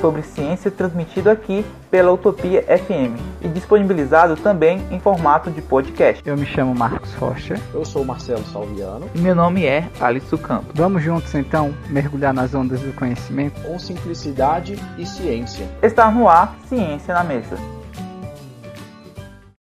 sobre ciência transmitido aqui pela Utopia FM e disponibilizado também em formato de podcast. Eu me chamo Marcos Rocha. Eu sou Marcelo Salviano. E meu nome é Alisson Campos. Vamos juntos então mergulhar nas ondas do conhecimento com simplicidade e ciência. Está no ar Ciência na Mesa.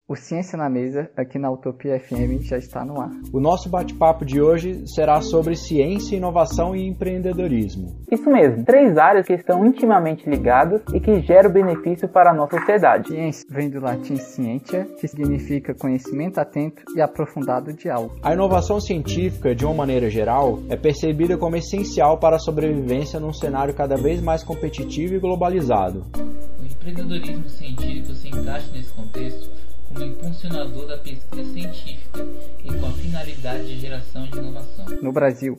O Ciência na Mesa, aqui na Utopia FM, já está no ar. O nosso bate-papo de hoje será sobre ciência, inovação e empreendedorismo. Isso mesmo, três áreas que estão intimamente ligadas e que geram benefício para a nossa sociedade. Ciência vem do latim scientia, que significa conhecimento atento e aprofundado de algo. A inovação científica, de uma maneira geral, é percebida como essencial para a sobrevivência num cenário cada vez mais competitivo e globalizado. O empreendedorismo científico se encaixa nesse contexto como impulsionador da pesquisa científica e com a finalidade de geração de inovação. No Brasil,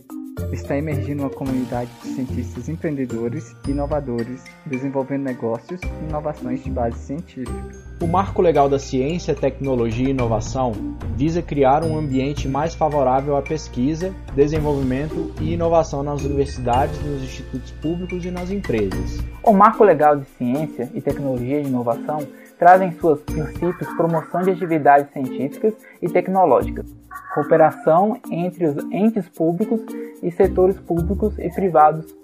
está emergindo uma comunidade de cientistas empreendedores e inovadores, desenvolvendo negócios e inovações de base científica. O Marco Legal da Ciência, Tecnologia e Inovação visa criar um ambiente mais favorável à pesquisa, desenvolvimento e inovação nas universidades, nos institutos públicos e nas empresas. O Marco Legal de Ciência e Tecnologia e Inovação traz em seus princípios promoção de atividades científicas e tecnológicas, cooperação entre os entes públicos e setores públicos e privados,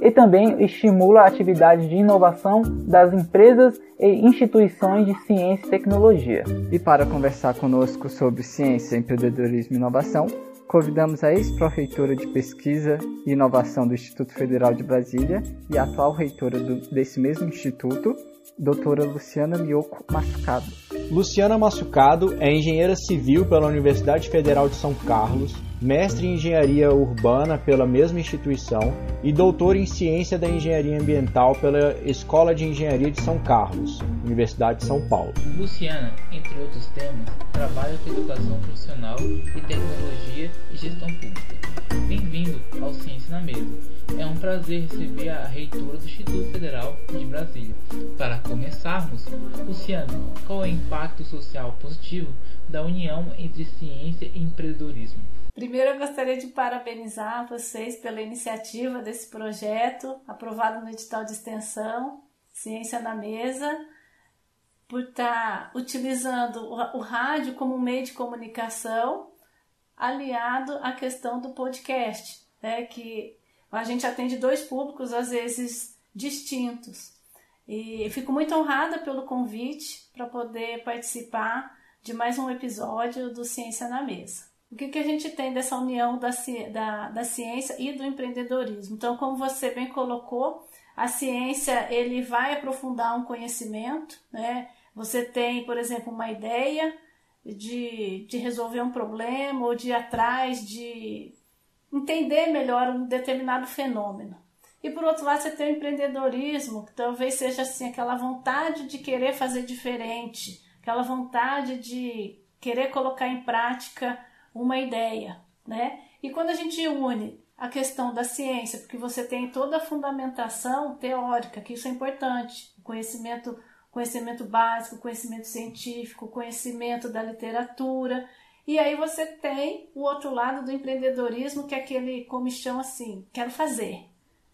e também estimula a atividade de inovação das empresas e instituições de ciência e tecnologia. E para conversar conosco sobre ciência, empreendedorismo e inovação, convidamos a ex-pró-reitora de Pesquisa e Inovação do Instituto Federal de Brasília e atual reitora do, desse mesmo instituto, doutora Luciana Mioco Massucado. Luciana Massucado é engenheira civil pela Universidade Federal de São Carlos, mestre em engenharia urbana pela mesma instituição e doutora em ciência da engenharia ambiental pela Escola de Engenharia de São Carlos, Universidade de São Paulo. Luciana, entre outros temas, trabalha com educação profissional e tecnologia e gestão pública. Bem-vindo ao Ciência na Mesa é um prazer receber a reitora do Instituto Federal de Brasília. Para começarmos, Luciano, qual é o impacto social positivo da união entre ciência e empreendedorismo? Primeiro, eu gostaria de parabenizar vocês pela iniciativa desse projeto, aprovado no edital de extensão Ciência na Mesa, por estar utilizando o rádio como um meio de comunicação, aliado à questão do podcast, né, que a gente atende dois públicos, às vezes distintos. E fico muito honrada pelo convite para poder participar de mais um episódio do Ciência na Mesa. O que, que a gente tem dessa união da, da, da ciência e do empreendedorismo? Então, como você bem colocou, a ciência ele vai aprofundar um conhecimento, né? Você tem, por exemplo, uma ideia de, de resolver um problema ou de ir atrás de entender melhor um determinado fenômeno. E por outro lado, você tem o empreendedorismo, que talvez seja assim aquela vontade de querer fazer diferente, aquela vontade de querer colocar em prática uma ideia, né? E quando a gente une a questão da ciência, porque você tem toda a fundamentação teórica, que isso é importante, conhecimento, conhecimento básico, conhecimento científico, conhecimento da literatura, e aí você tem o outro lado do empreendedorismo, que é aquele comichão assim, quero fazer.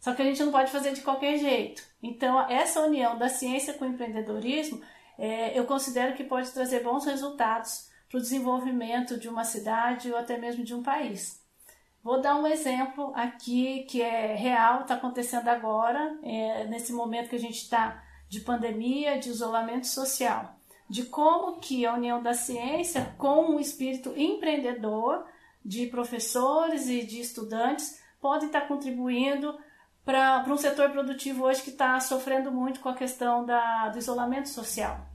Só que a gente não pode fazer de qualquer jeito. Então, essa união da ciência com o empreendedorismo, é, eu considero que pode trazer bons resultados para o desenvolvimento de uma cidade ou até mesmo de um país. Vou dar um exemplo aqui que é real, está acontecendo agora, é, nesse momento que a gente está de pandemia, de isolamento social de como que a união da ciência com um espírito empreendedor de professores e de estudantes pode estar contribuindo para um setor produtivo hoje que está sofrendo muito com a questão da, do isolamento social.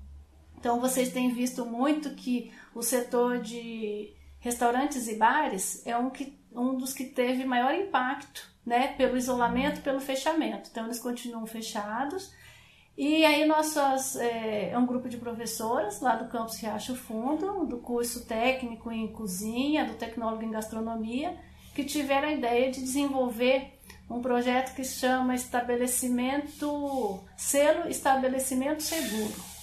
Então, vocês têm visto muito que o setor de restaurantes e bares é um, que, um dos que teve maior impacto né, pelo isolamento, pelo fechamento. Então, eles continuam fechados e aí nossas, é, é, um grupo de professoras lá do campus Riacho Fundo, do curso técnico em cozinha, do tecnólogo em gastronomia, que tiveram a ideia de desenvolver um projeto que chama Estabelecimento Selo Estabelecimento Seguro.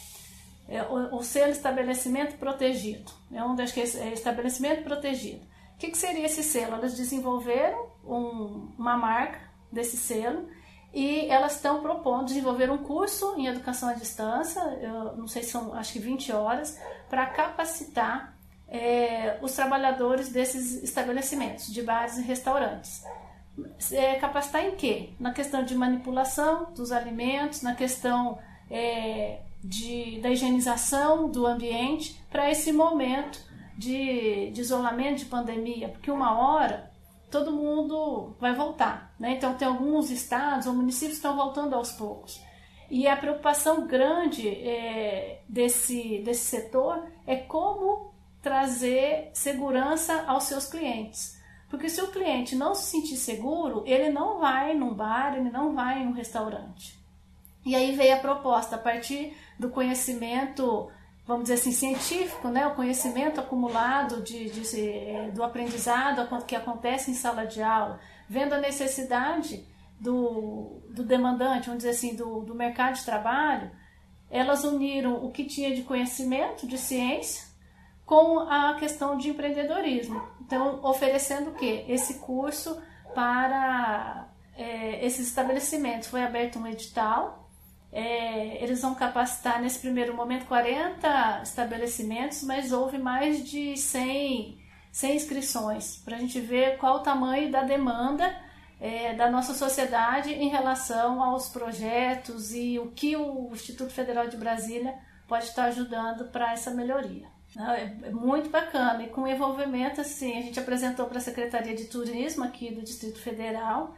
É, o, o, selo estabelecimento protegido. É um das que é estabelecimento protegido. O que, que seria esse selo? Elas desenvolveram um, uma marca desse selo e elas estão propondo desenvolver um curso em educação à distância, eu não sei se são acho que 20 horas, para capacitar é, os trabalhadores desses estabelecimentos, de bares e restaurantes. É, capacitar em quê? Na questão de manipulação dos alimentos, na questão é, de, da higienização do ambiente para esse momento de, de isolamento, de pandemia, porque uma hora todo mundo vai voltar. Né? Então, tem alguns estados ou municípios que estão voltando aos poucos. E a preocupação grande é, desse, desse setor é como trazer segurança aos seus clientes. Porque se o cliente não se sentir seguro, ele não vai num bar, ele não vai em um restaurante. E aí veio a proposta, a partir do conhecimento, vamos dizer assim, científico, né? o conhecimento acumulado de, de, eh, do aprendizado que acontece em sala de aula, vendo a necessidade do, do demandante, vamos dizer assim, do, do mercado de trabalho, elas uniram o que tinha de conhecimento, de ciência, com a questão de empreendedorismo. Então, oferecendo o quê? Esse curso para é, esses estabelecimentos. Foi aberto um edital, é, eles vão capacitar nesse primeiro momento 40 estabelecimentos, mas houve mais de 100, 100 inscrições, para a gente ver qual o tamanho da demanda é, da nossa sociedade em relação aos projetos e o que o Instituto Federal de Brasília pode estar ajudando para essa melhoria. É, é muito bacana e com envolvimento assim, a gente apresentou para a Secretaria de Turismo aqui do Distrito Federal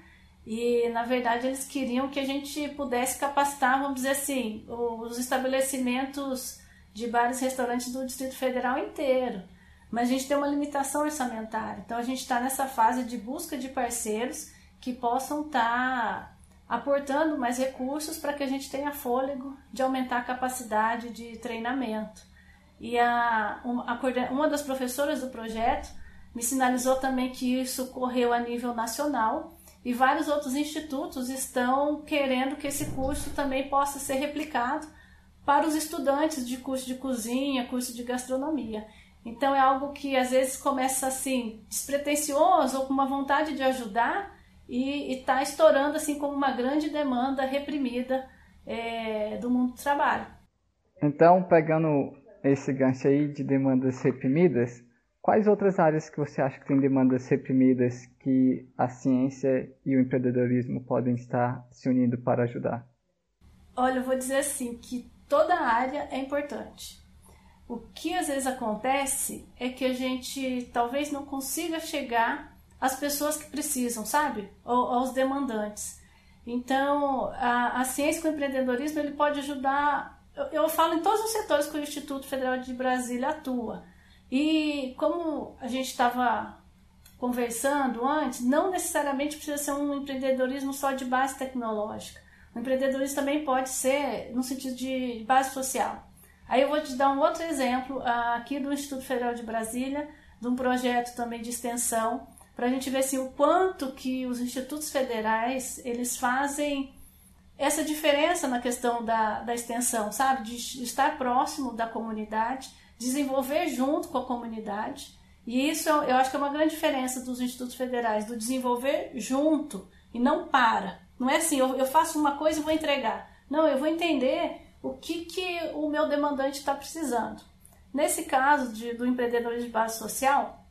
e na verdade eles queriam que a gente pudesse capacitar, vamos dizer assim, os estabelecimentos de bares e restaurantes do Distrito Federal inteiro. Mas a gente tem uma limitação orçamentária, então a gente está nessa fase de busca de parceiros que possam estar tá aportando mais recursos para que a gente tenha fôlego de aumentar a capacidade de treinamento. E a, uma, uma das professoras do projeto me sinalizou também que isso ocorreu a nível nacional e vários outros institutos estão querendo que esse curso também possa ser replicado para os estudantes de curso de cozinha, curso de gastronomia. Então é algo que às vezes começa assim despretensioso ou com uma vontade de ajudar e está estourando assim como uma grande demanda reprimida é, do mundo do trabalho. Então, pegando esse gancho aí de demandas reprimidas, quais outras áreas que você acha que tem demandas reprimidas que a ciência e o empreendedorismo podem estar se unindo para ajudar? Olha, eu vou dizer assim que toda área é importante. O que às vezes acontece é que a gente talvez não consiga chegar às pessoas que precisam, sabe? Ou aos demandantes. Então, a, a ciência com o empreendedorismo ele pode ajudar eu, eu falo em todos os setores que o Instituto Federal de Brasília atua. E como a gente estava conversando antes, não necessariamente precisa ser um empreendedorismo só de base tecnológica. O empreendedorismo também pode ser no sentido de base social. Aí eu vou te dar um outro exemplo aqui do Instituto Federal de Brasília, de um projeto também de extensão, para a gente ver assim, o quanto que os institutos federais eles fazem essa diferença na questão da, da extensão, sabe? De estar próximo da comunidade, desenvolver junto com a comunidade. E isso eu acho que é uma grande diferença dos institutos federais, do desenvolver junto e não para. Não é assim, eu, faço uma coisa e vou entregar. Não, eu vou entender o que, que o meu demandante está precisando. Nesse caso de, do empreendedorismo de base social,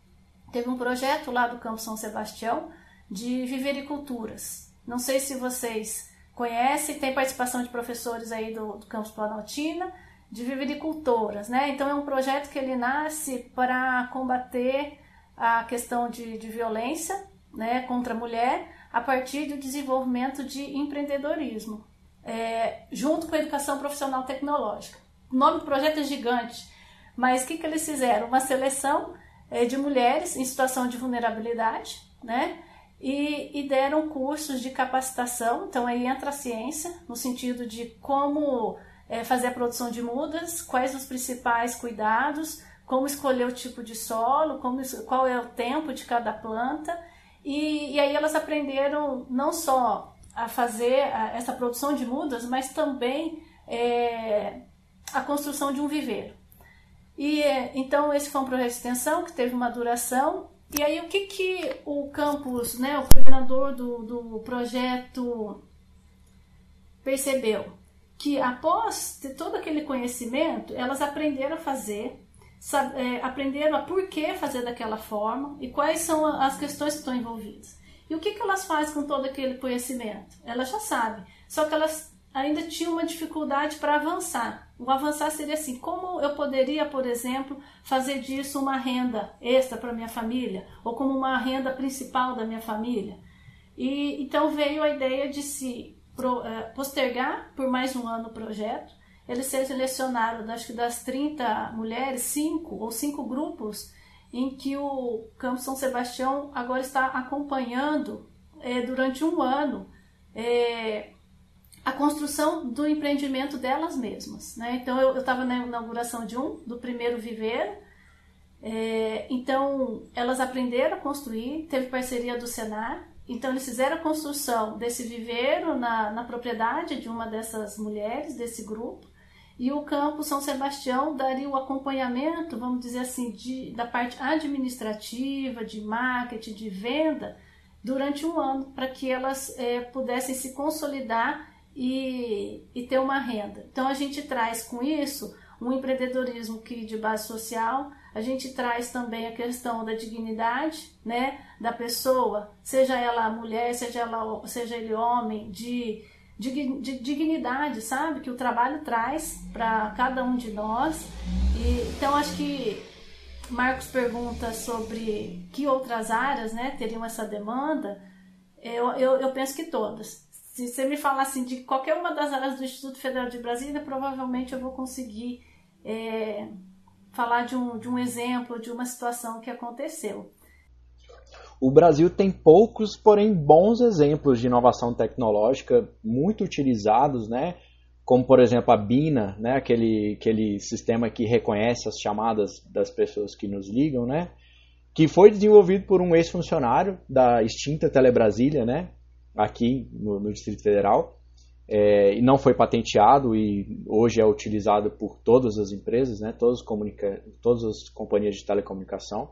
teve um projeto lá do Campo São Sebastião de vivericulturas. Não sei se vocês conhece, tem participação de professores aí do, do campus Planaltina, de vivericultoras, né? Então é um projeto que ele nasce para combater a questão de, de violência né, contra a mulher a partir do desenvolvimento de empreendedorismo, é, junto com a educação profissional tecnológica. O nome do projeto é gigante, mas o que, que eles fizeram? Uma seleção é, de mulheres em situação de vulnerabilidade, né? e, e deram cursos de capacitação. Então aí entra a ciência, no sentido de como é, fazer a produção de mudas, quais os principais cuidados, como escolher o tipo de solo, como, qual é o tempo de cada planta. E, e aí elas aprenderam não só a fazer a, essa produção de mudas, mas também é, a construção de um viveiro. E então esse foi um projeto de extensão que teve uma duração. E aí o que, que o campus, né, o coordenador do, do projeto percebeu? Que após ter todo aquele conhecimento, elas aprenderam a fazer, sabe, é, aprenderam a por que fazer daquela forma e quais são as questões que estão envolvidas. E o que, que elas fazem com todo aquele conhecimento? Elas já sabem, só que elas ainda tinham uma dificuldade para avançar. O avançar seria assim: como eu poderia, por exemplo, fazer disso uma renda extra para minha família, ou como uma renda principal da minha família? E então veio a ideia de se é, postergar por mais um ano o projeto. Eles selecionaram, acho que das 30 mulheres, cinco ou cinco grupos em que o Campo São Sebastião agora está acompanhando é, durante um ano é, a construção do empreendimento delas mesmas. Né? Então, eu estava na inauguração de um, do primeiro viveiro. É, então, elas aprenderam a construir, teve parceria do Senar. Então, eles fizeram a construção desse viveiro na, na propriedade de uma dessas mulheres, desse grupo. E o campo São Sebastião daria o acompanhamento, vamos dizer assim, de, da parte administrativa, de marketing, de venda, durante um ano, para que elas é, pudessem se consolidar e, e ter uma renda. Então a gente traz com isso um empreendedorismo que de base social, a gente traz também a questão da dignidade, né, da pessoa, seja ela mulher, seja ela seja ele homem, de, de, de dignidade, sabe, que o trabalho traz para cada um de nós. E, então acho que Marcos pergunta sobre que outras áreas, né, teriam essa demanda. Eu, eu, eu penso que todas se você me falar assim de qualquer uma das áreas do Instituto Federal de Brasília, provavelmente eu vou conseguir é, falar de um, de um exemplo, de uma situação que aconteceu. O Brasil tem poucos, porém bons exemplos de inovação tecnológica muito utilizados, né? Como por exemplo a Bina, né? Aquele, aquele sistema que reconhece as chamadas das pessoas que nos ligam, né? Que foi desenvolvido por um ex-funcionário da extinta Telebrasília, né? aqui no, no Distrito Federal. É, e não foi patenteado e hoje é utilizado por todas as empresas, né, todas, comunica todas as companhias de telecomunicação.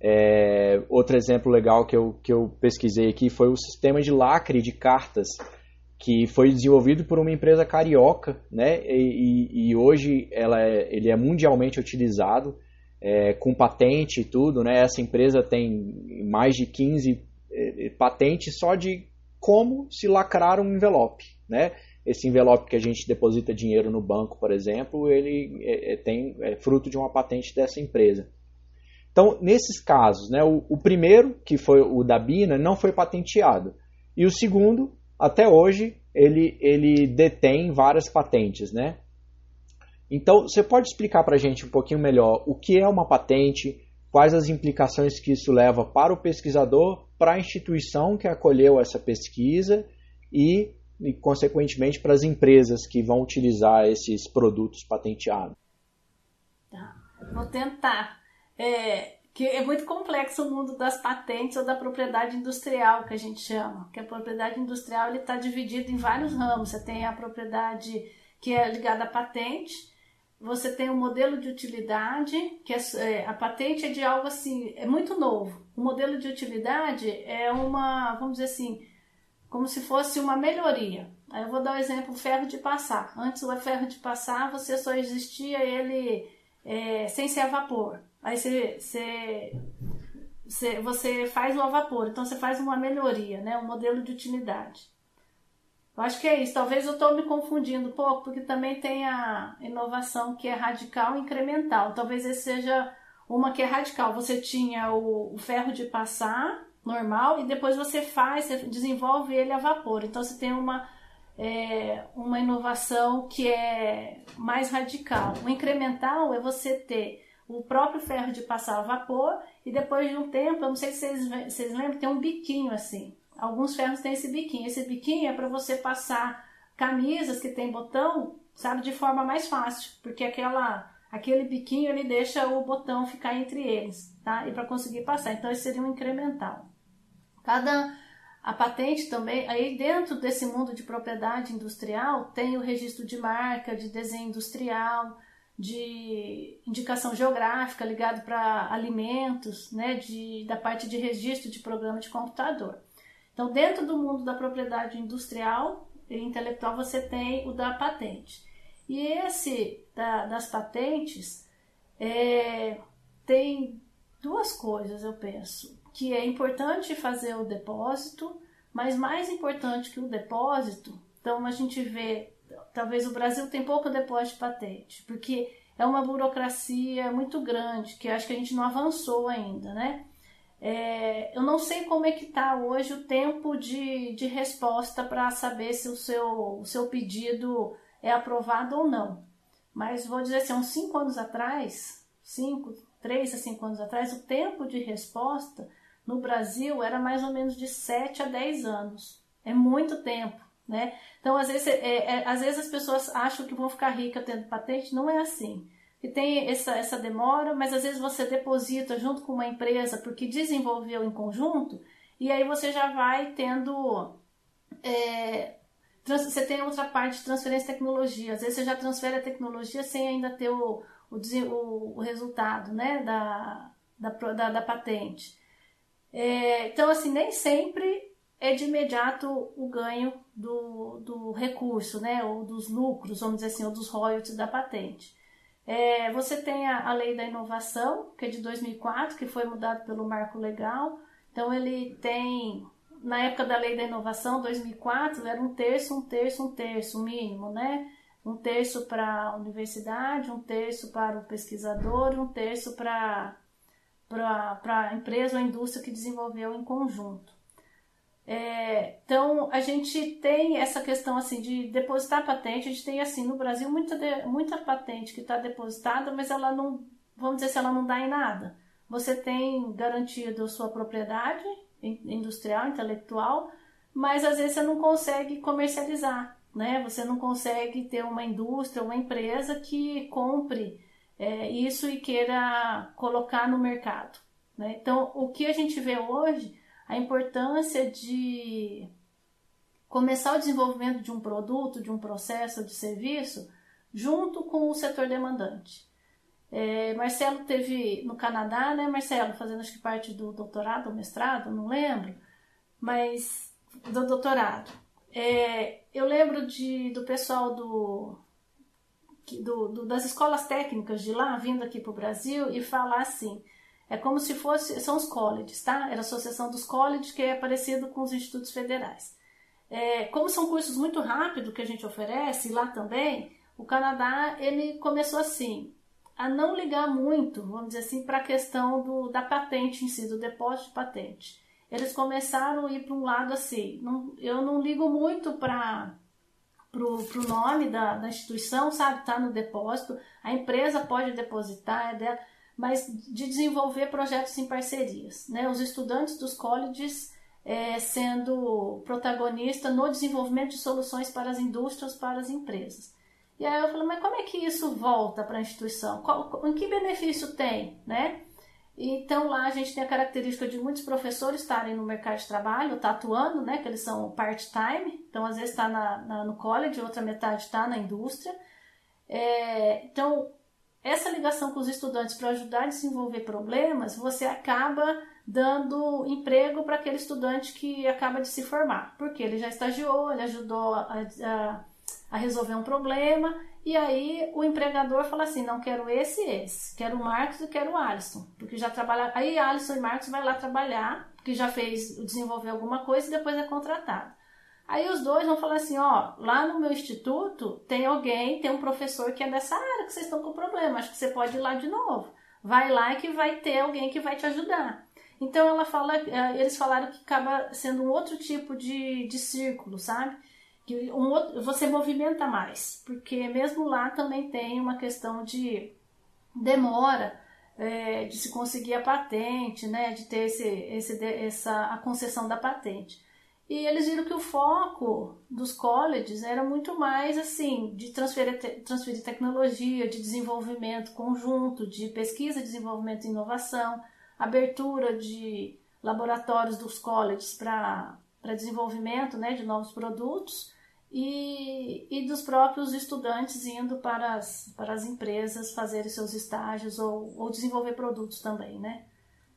É, outro exemplo legal que eu, que eu pesquisei aqui foi o sistema de lacre de cartas, que foi desenvolvido por uma empresa carioca, né, e, e hoje ela é, ele é mundialmente utilizado, é, com patente e tudo. Né, essa empresa tem mais de 15 é, patentes só de como se lacrar um envelope, né? Esse envelope que a gente deposita dinheiro no banco, por exemplo, ele é, é, tem é fruto de uma patente dessa empresa. Então, nesses casos, né, o, o, primeiro, que foi o da Bina, não foi patenteado. E o segundo, até hoje, ele, ele detém várias patentes. Né? Então, você pode explicar para a gente um pouquinho melhor o que é uma patente, quais as implicações que isso leva para o pesquisador, para a instituição que acolheu essa pesquisa e, e, consequentemente, para as empresas que vão utilizar esses produtos patenteados. Tá, vou tentar. É, que é muito complexo o mundo das patentes ou da propriedade industrial, que a gente chama. Que a propriedade industrial está dividida em vários ramos. Você tem a propriedade que é ligada à patente, você tem um modelo de utilidade, que é, é, a patente é de algo assim, é muito novo. O modelo de utilidade é uma, vamos dizer assim, como se fosse uma melhoria. Aí eu vou dar o um exemplo ferro de passar. Antes o ferro de passar, você só existia ele é, sem ser a vapor. Aí você, você, você, você faz o a vapor, então você faz uma melhoria, né? um modelo de utilidade. Eu acho que é isso. Talvez eu estou me confundindo um pouco, porque também tem a inovação que é radical e incremental. Talvez esse seja uma que é radical. Você tinha o, o ferro de passar normal e depois você faz, você desenvolve ele a vapor. Então você tem uma, é, uma inovação que é mais radical. O incremental é você ter o próprio ferro de passar a vapor e depois de um tempo, eu não sei se vocês, vocês lembram, tem um biquinho assim. Alguns ferros têm esse biquinho. Esse biquinho é para você passar camisas que tem botão, sabe, de forma mais fácil, porque aquela aquele biquinho ele deixa o botão ficar entre eles, tá? E para conseguir passar. Então esse seria um incremental. Cada a patente também, aí dentro desse mundo de propriedade industrial, tem o registro de marca, de desenho industrial, de indicação geográfica ligado para alimentos, né, de, da parte de registro de programa de computador. Então, dentro do mundo da propriedade industrial e intelectual, você tem o da patente. E esse da, das patentes é, tem duas coisas, eu penso, que é importante fazer o depósito, mas mais importante que o depósito, então a gente vê, talvez o Brasil tem pouco depósito de patente, porque é uma burocracia muito grande, que acho que a gente não avançou ainda, né? É, eu não sei como é que está hoje o tempo de, de resposta para saber se o seu, o seu pedido é aprovado ou não. Mas vou dizer assim, uns 5 anos atrás, 5, 3 a 5 anos atrás, o tempo de resposta no Brasil era mais ou menos de 7 a 10 anos. É muito tempo, né? Então, às vezes, é, é, às vezes as pessoas acham que vão ficar ricas tendo patente, não é assim que tem essa, essa demora, mas às vezes você deposita junto com uma empresa porque desenvolveu em conjunto, e aí você já vai tendo. É, você tem outra parte de transferência de tecnologia. Às vezes você já transfere a tecnologia sem ainda ter o, o, o, o resultado né, da, da, da, da patente. É, então, assim, nem sempre é de imediato o ganho do, do recurso, né, ou dos lucros, vamos dizer assim, ou dos royalties da patente. É, você tem a, a, lei da inovação, que é de 2004, que foi mudado pelo marco legal. Então, ele tem, na época da lei da inovação, 2004, era um terço, um terço, um terço, mínimo, né? Um terço para a universidade, um terço para o pesquisador um terço para a empresa ou a indústria que desenvolveu em conjunto. É, então a gente tem essa questão assim de depositar patente, a gente tem assim no Brasil muita, muita patente que está depositada, mas ela não, vamos dizer se ela não dá em nada. Você tem garantido sua propriedade industrial, intelectual, mas às vezes você não consegue comercializar, né? Você não consegue ter uma indústria, uma empresa que compre é, isso e queira colocar no mercado. Né? Então, o que a gente vê hoje a importância de começar o desenvolvimento de um produto, de um processo, de serviço, junto com o setor demandante. É, Marcelo teve no Canadá, né, Marcelo, fazendo acho que parte do doutorado ou mestrado, não lembro, mas do doutorado. É, eu lembro de, do pessoal do, do, do, das escolas técnicas de lá vindo aqui para o Brasil e falar assim: é como se fosse, são os colleges, tá? Era a associação dos colleges que é parecido com os institutos federais. É, como são cursos muito rápidos que a gente oferece, lá também, o Canadá ele começou assim, a não ligar muito, vamos dizer assim, para a questão do, da patente em si, do depósito de patente. Eles começaram a ir para um lado assim, não, eu não ligo muito para pro, pro nome da, da instituição, sabe? Tá no depósito, a empresa pode depositar, é dela mas de desenvolver projetos em parcerias. Né? Os estudantes dos colleges é, sendo protagonista no desenvolvimento de soluções para as indústrias, para as empresas. E aí eu falei, mas como é que isso volta para a instituição? Qual, em que benefício tem? Né? Então lá a gente tem a característica de muitos professores estarem no mercado de trabalho, tá atuando, né? Que eles são part-time, então às vezes está no college, outra metade está na indústria. É, então essa ligação com os estudantes para ajudar a desenvolver problemas, você acaba dando emprego para aquele estudante que acaba de se formar, porque ele já estagiou, ele ajudou a, a, a, resolver um problema, e aí o empregador fala assim: não quero esse e esse, quero o Marcos e quero o Alisson, porque já trabalha. Aí Alisson e Marcos vai lá trabalhar, porque já fez desenvolver alguma coisa e depois é contratado. Aí os dois vão falar assim, ó, lá no meu instituto tem alguém, tem um professor que é dessa área que vocês estão com problema, acho que você pode ir lá de novo. Vai lá que vai ter alguém que vai te ajudar. Então ela fala, eh, eles falaram que acaba sendo um outro tipo de, de círculo, sabe? Que um outro, você movimenta mais, porque mesmo lá também tem uma questão de demora é, de se conseguir a patente, né? De ter esse, esse, essa a concessão da patente. E eles viram que o foco dos colleges era muito mais assim, de transferir, transferir tecnologia, de desenvolvimento conjunto, de pesquisa, desenvolvimento e inovação, abertura de laboratórios dos colleges para desenvolvimento né, de novos produtos e, e dos próprios estudantes indo para as, para as empresas fazerem seus estágios ou, ou desenvolver produtos também, né?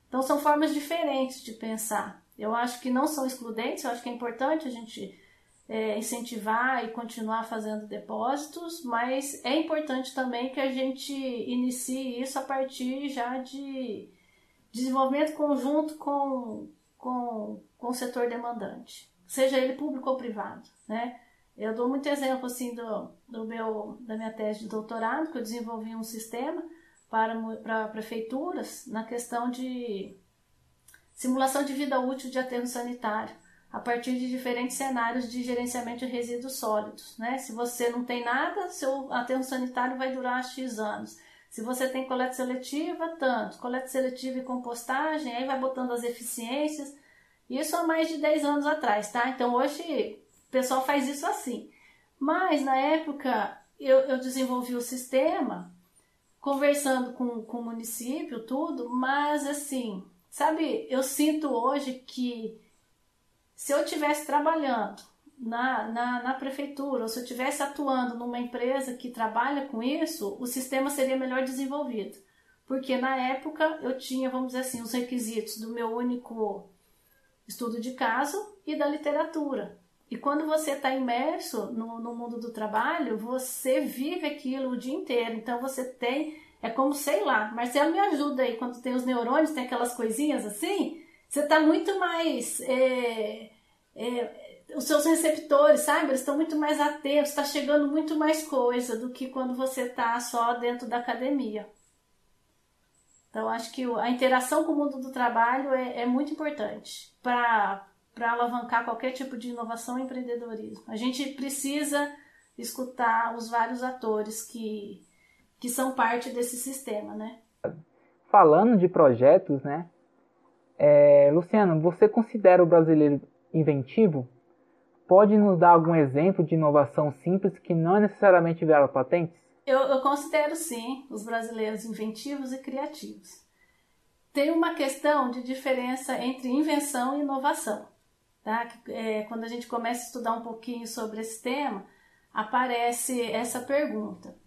Então são formas diferentes de pensar. Eu acho que não são excludentes, eu acho que é importante a gente é, incentivar e continuar fazendo depósitos, mas é importante também que a gente inicie isso a partir já de desenvolvimento conjunto com, com, com o setor demandante, seja ele público ou privado, né? Eu dou muito exemplo assim do, do meu, da minha tese de doutorado, que eu desenvolvi um sistema para, para prefeituras na questão de simulação de vida útil de aterro sanitário, a partir de diferentes cenários de gerenciamento de resíduos sólidos. Né? Se você não tem nada, seu aterro sanitário vai durar X anos. Se você tem coleta seletiva, tanto. Coleta seletiva e compostagem, aí vai botando as eficiências. Isso há mais de 10 anos atrás, tá? Então hoje o pessoal faz isso assim. Mas na época eu, eu desenvolvi o sistema conversando com, com o município, tudo, mas assim, sabe, eu sinto hoje que se eu estivesse trabalhando na, na, na, prefeitura, ou se eu estivesse atuando numa empresa que trabalha com isso, o sistema seria melhor desenvolvido. Porque na época eu tinha, vamos dizer assim, os requisitos do meu único estudo de caso e da literatura. E quando você está imerso no, no mundo do trabalho, você vive aquilo o dia inteiro. Então você tem, é como, sei lá, Marcelo me ajuda aí, quando tem os neurônios, tem aquelas coisinhas assim, você está muito mais. É, é, os seus receptores, sabe? Eles estão muito mais atentos, está chegando muito mais coisa do que quando você está só dentro da academia. Então, acho que a interação com o mundo do trabalho é, é muito importante para alavancar qualquer tipo de inovação e empreendedorismo. A gente precisa escutar os vários atores que, que são parte desse sistema, né? Falando de projetos, né? É, Luciano, você considera o brasileiro inventivo? Pode nos dar algum exemplo de inovação simples que não é necessariamente vira patentes? Eu, eu considero sim os brasileiros inventivos e criativos. Tem uma questão de diferença entre invenção e inovação. Tá? É, quando a gente começa a estudar um pouquinho sobre esse tema, aparece essa pergunta.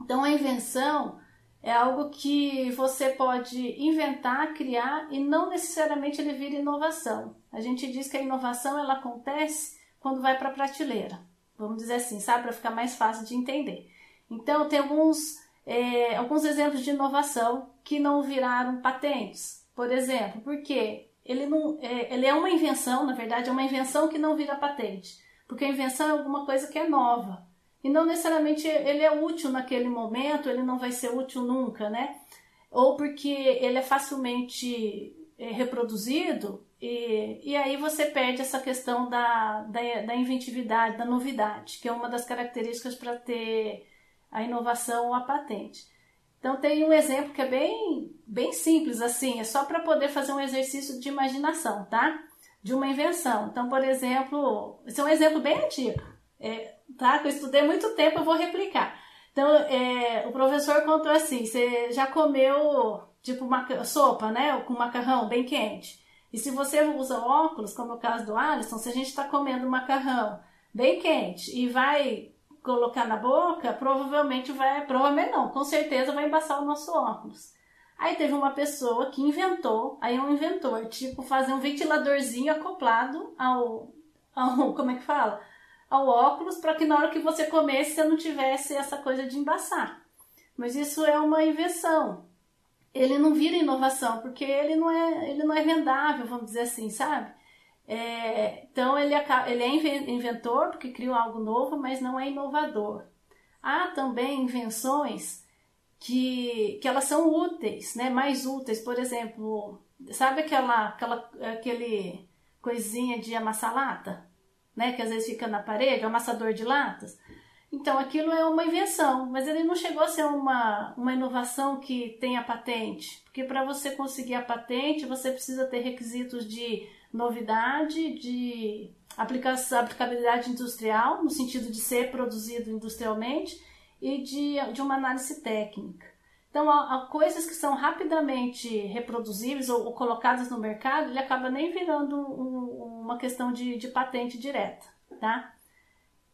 Então, a invenção é algo que você pode inventar, criar e não necessariamente ele vira inovação. A gente diz que a inovação ela acontece quando vai para a prateleira. Vamos dizer assim, sabe? Para ficar mais fácil de entender. Então, tem alguns, é, alguns exemplos de inovação que não viraram patentes. Por exemplo, porque ele, não, é, ele é uma invenção, na verdade, é uma invenção que não vira patente. Porque a invenção é alguma coisa que é nova. E não necessariamente ele é útil naquele momento, ele não vai ser útil nunca, né? Ou porque ele é facilmente é, reproduzido, e, e aí você perde essa questão da, da, da inventividade, da novidade, que é uma das características para ter a inovação ou a patente. Então tem um exemplo que é bem, bem simples assim, é só para poder fazer um exercício de imaginação, tá? De uma invenção. Então, por exemplo, esse é um exemplo bem antigo, é, tá? Que eu estudei muito tempo, eu vou replicar. Então, é, o professor contou assim: você já comeu tipo uma sopa, né? Com macarrão bem quente. E se você usa óculos, como é o caso do Alisson, se a gente está comendo macarrão bem quente e vai colocar na boca, provavelmente vai, provavelmente não, com certeza vai embaçar o nosso óculos. Aí teve uma pessoa que inventou, aí um inventor, tipo fazer um ventiladorzinho acoplado ao, ao como é que fala? Ao óculos para que na hora que você comesse você não tivesse essa coisa de embaçar. Mas isso é uma invenção. Ele não vira inovação porque ele não é, ele não é vendável, vamos dizer assim, sabe? É, então ele, ele é inventor porque criou algo novo, mas não é inovador. Há também invenções que, que elas são úteis, né? mais úteis. Por exemplo, sabe aquela, aquela aquele coisinha de amassar lata? Né? Que às vezes fica na parede, amassador de latas? Então aquilo é uma invenção, mas ele não chegou a ser uma, uma inovação que tenha patente. Porque para você conseguir a patente, você precisa ter requisitos de novidade de aplicação, aplicabilidade industrial, no sentido de ser produzido industrialmente, e de, de uma análise técnica. Então, há, há coisas que são rapidamente reproduzíveis ou, ou, colocadas no mercado, ele acaba nem virando um, uma questão de, de, patente direta, tá?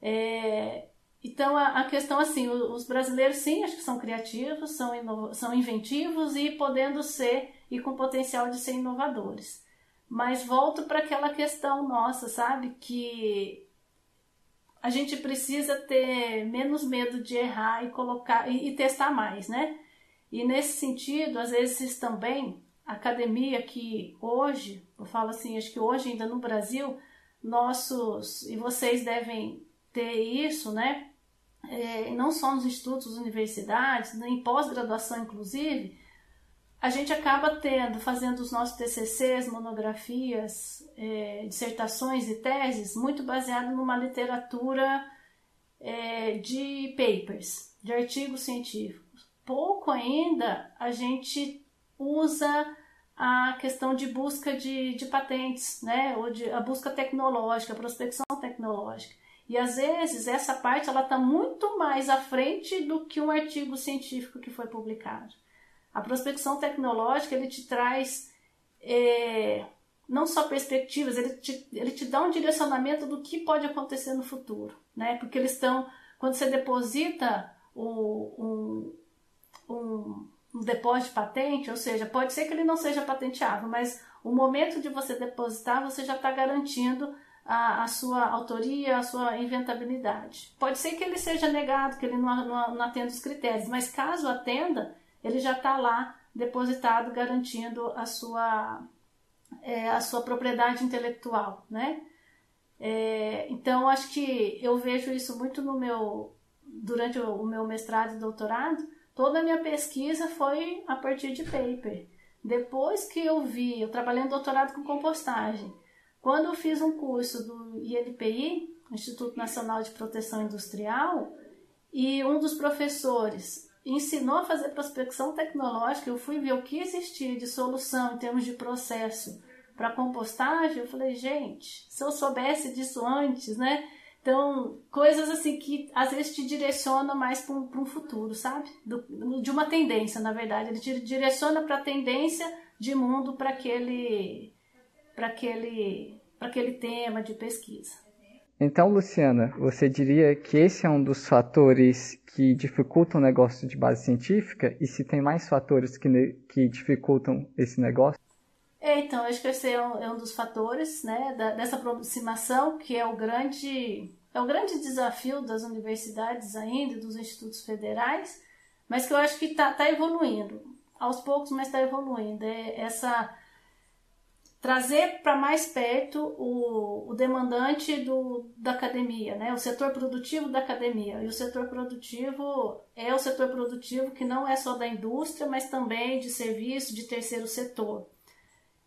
É, então, a, a, questão assim, os brasileiros sim, acho que são criativos, são, são inventivos e podendo ser, e com potencial de ser inovadores. Mas volto para aquela questão nossa, sabe? Que a gente precisa ter menos medo de errar e colocar e, e testar mais, né? E nesse sentido, às vezes também, a academia que hoje, eu falo assim, acho que hoje ainda no Brasil, nossos, e vocês devem ter isso, né? É, não só nos institutos, universidades, em pós-graduação inclusive, a gente acaba tendo, fazendo os nossos TCCs, monografias, é, dissertações e teses, muito baseado numa literatura é, de papers, de artigos científicos pouco ainda a gente usa a questão de busca de, de patentes, né? Ou de a busca tecnológica, a prospecção tecnológica. E às vezes essa parte ela está muito mais à frente do que um artigo científico que foi publicado. A prospecção tecnológica ele te traz é, não só perspectivas, ele te, ele te dá um direcionamento do que pode acontecer no futuro, né? Porque eles estão quando você deposita o, um, um, um depósito de patente, ou seja, pode ser que ele não seja patenteável, mas o momento de você depositar, você já está garantindo a, a, sua autoria, a sua inventabilidade. Pode ser que ele seja negado, que ele não, não, não atenda os critérios, mas caso atenda, ele já está lá depositado, garantindo a sua, é, a sua propriedade intelectual, né? É, então, acho que eu vejo isso muito no meu durante o meu mestrado e doutorado, Toda a minha pesquisa foi a partir de paper. Depois que eu vi, eu trabalhei em doutorado com compostagem. Quando eu fiz um curso do INPI, Instituto Nacional de Proteção Industrial, e um dos professores ensinou a fazer prospecção tecnológica, eu fui ver o que existia de solução em termos de processo para compostagem, eu falei, gente, se eu soubesse disso antes, né? Então, coisas assim que às vezes te direciona mais para um, um, futuro, sabe? Do, de uma tendência, na verdade. Ele te direciona para a tendência de mundo para aquele, aquele, aquele tema de pesquisa. Então, Luciana, você diria que esse é um dos fatores que dificultam o negócio de base científica? E se tem mais fatores que, que dificultam esse negócio? É, então, acho que esse é um, é um dos fatores né, da, dessa aproximação, que é o grande é o grande desafio das universidades ainda, dos institutos federais, mas que eu acho que está tá evoluindo, aos poucos, mas está evoluindo. É essa trazer para mais perto o, o demandante do, da academia, né? o setor produtivo da academia. E o setor produtivo é o setor produtivo que não é só da indústria, mas também de serviço, de terceiro setor.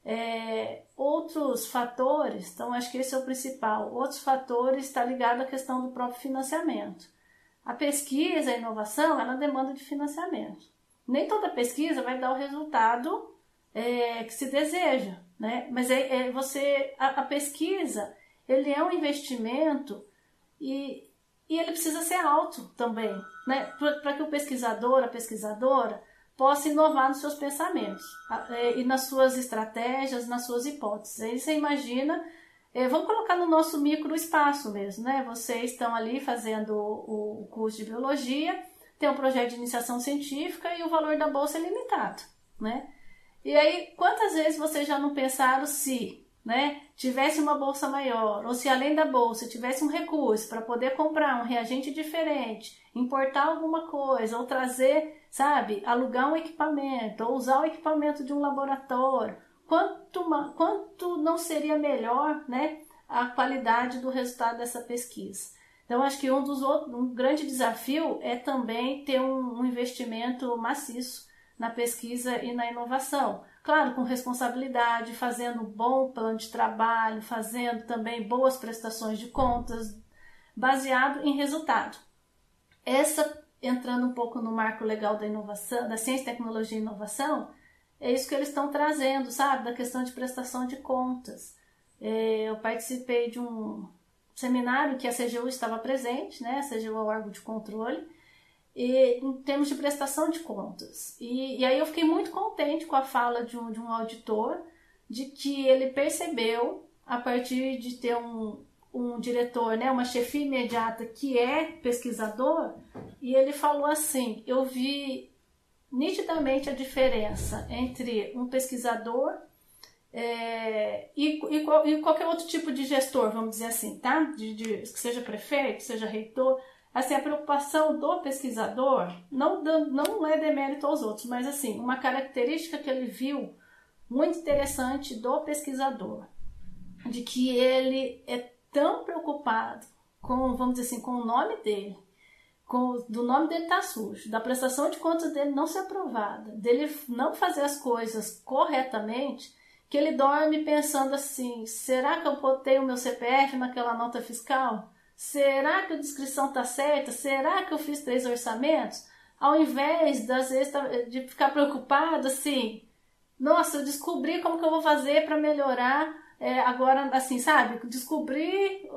É, outros fatores, então acho que esse é o principal, outros fatores está ligado à questão do próprio financiamento. A pesquisa, a inovação, ela demanda de financiamento. Nem toda pesquisa vai dar o resultado é, que se deseja, né? Mas é, é você, a, a, pesquisa, ele é um investimento e, e ele precisa ser alto também, né? Para que o pesquisador, a pesquisadora, possa inovar nos seus pensamentos é, e nas suas estratégias, nas suas hipóteses. Aí você imagina, é, vamos colocar no nosso microespaço mesmo, né? Vocês estão ali fazendo o curso de biologia, tem um projeto de iniciação científica e o valor da bolsa é limitado, né? E aí, quantas vezes vocês já não pensaram se né, tivesse uma bolsa maior, ou se além da bolsa tivesse um recurso para poder comprar um reagente diferente, importar alguma coisa, ou trazer, sabe, alugar um equipamento, ou usar o equipamento de um laboratório, quanto, quanto não seria melhor né, a qualidade do resultado dessa pesquisa. Então, acho que um dos outros, um grande desafio é também ter um, um investimento maciço na pesquisa e na inovação claro, com responsabilidade, fazendo um bom plano de trabalho, fazendo também boas prestações de contas, baseado em resultado. Essa, entrando um pouco no marco legal da inovação, da ciência, tecnologia e inovação, é isso que eles estão trazendo, sabe, da questão de prestação de contas. É, eu participei de um seminário que a CGU estava presente, né? A CGU é o órgão de controle, e, em termos de prestação de contas. E, e aí eu fiquei muito contente com a fala de um, de um auditor de que ele percebeu, a partir de ter um, um diretor, né, uma chefia imediata que é pesquisador, e ele falou assim: eu vi nitidamente a diferença entre um pesquisador é, e, e, e, qualquer outro tipo de gestor, vamos dizer assim, tá? De, de, seja prefeito, seja reitor. Assim, a preocupação do pesquisador não, não é demérito aos outros, mas assim, uma característica que ele viu muito interessante do pesquisador, de que ele é tão preocupado com, vamos dizer assim, com o nome dele, com, do nome dele estar tá sujo, da prestação de contas dele não ser aprovada, dele não fazer as coisas corretamente, que ele dorme pensando assim: será que eu botei o meu CPF naquela nota fiscal? Será que a descrição está certa? Será que eu fiz três orçamentos? Ao invés das vezes, tá, de ficar preocupado assim, nossa, eu descobri como que eu vou fazer para melhorar é, agora, assim, sabe? Descobrir,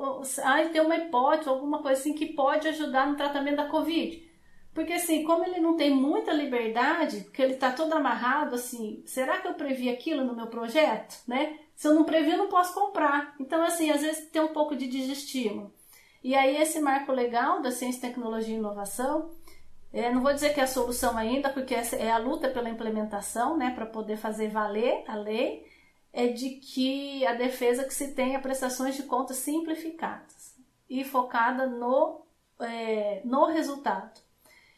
ah, tem uma hipótese, alguma coisa assim que pode ajudar no tratamento da Covid. Porque assim, como ele não tem muita liberdade, porque ele está todo amarrado, assim, será que eu previ aquilo no meu projeto, né? Se eu não previ, eu não posso comprar. Então, assim, às vezes tem um pouco de desestímulo. E aí esse marco legal da ciência, tecnologia e inovação, é, não vou dizer que é a solução ainda, porque é a luta pela implementação, né, para poder fazer valer a lei, é de que a defesa que se tenha prestações de contas simplificadas e focada no, é, no resultado.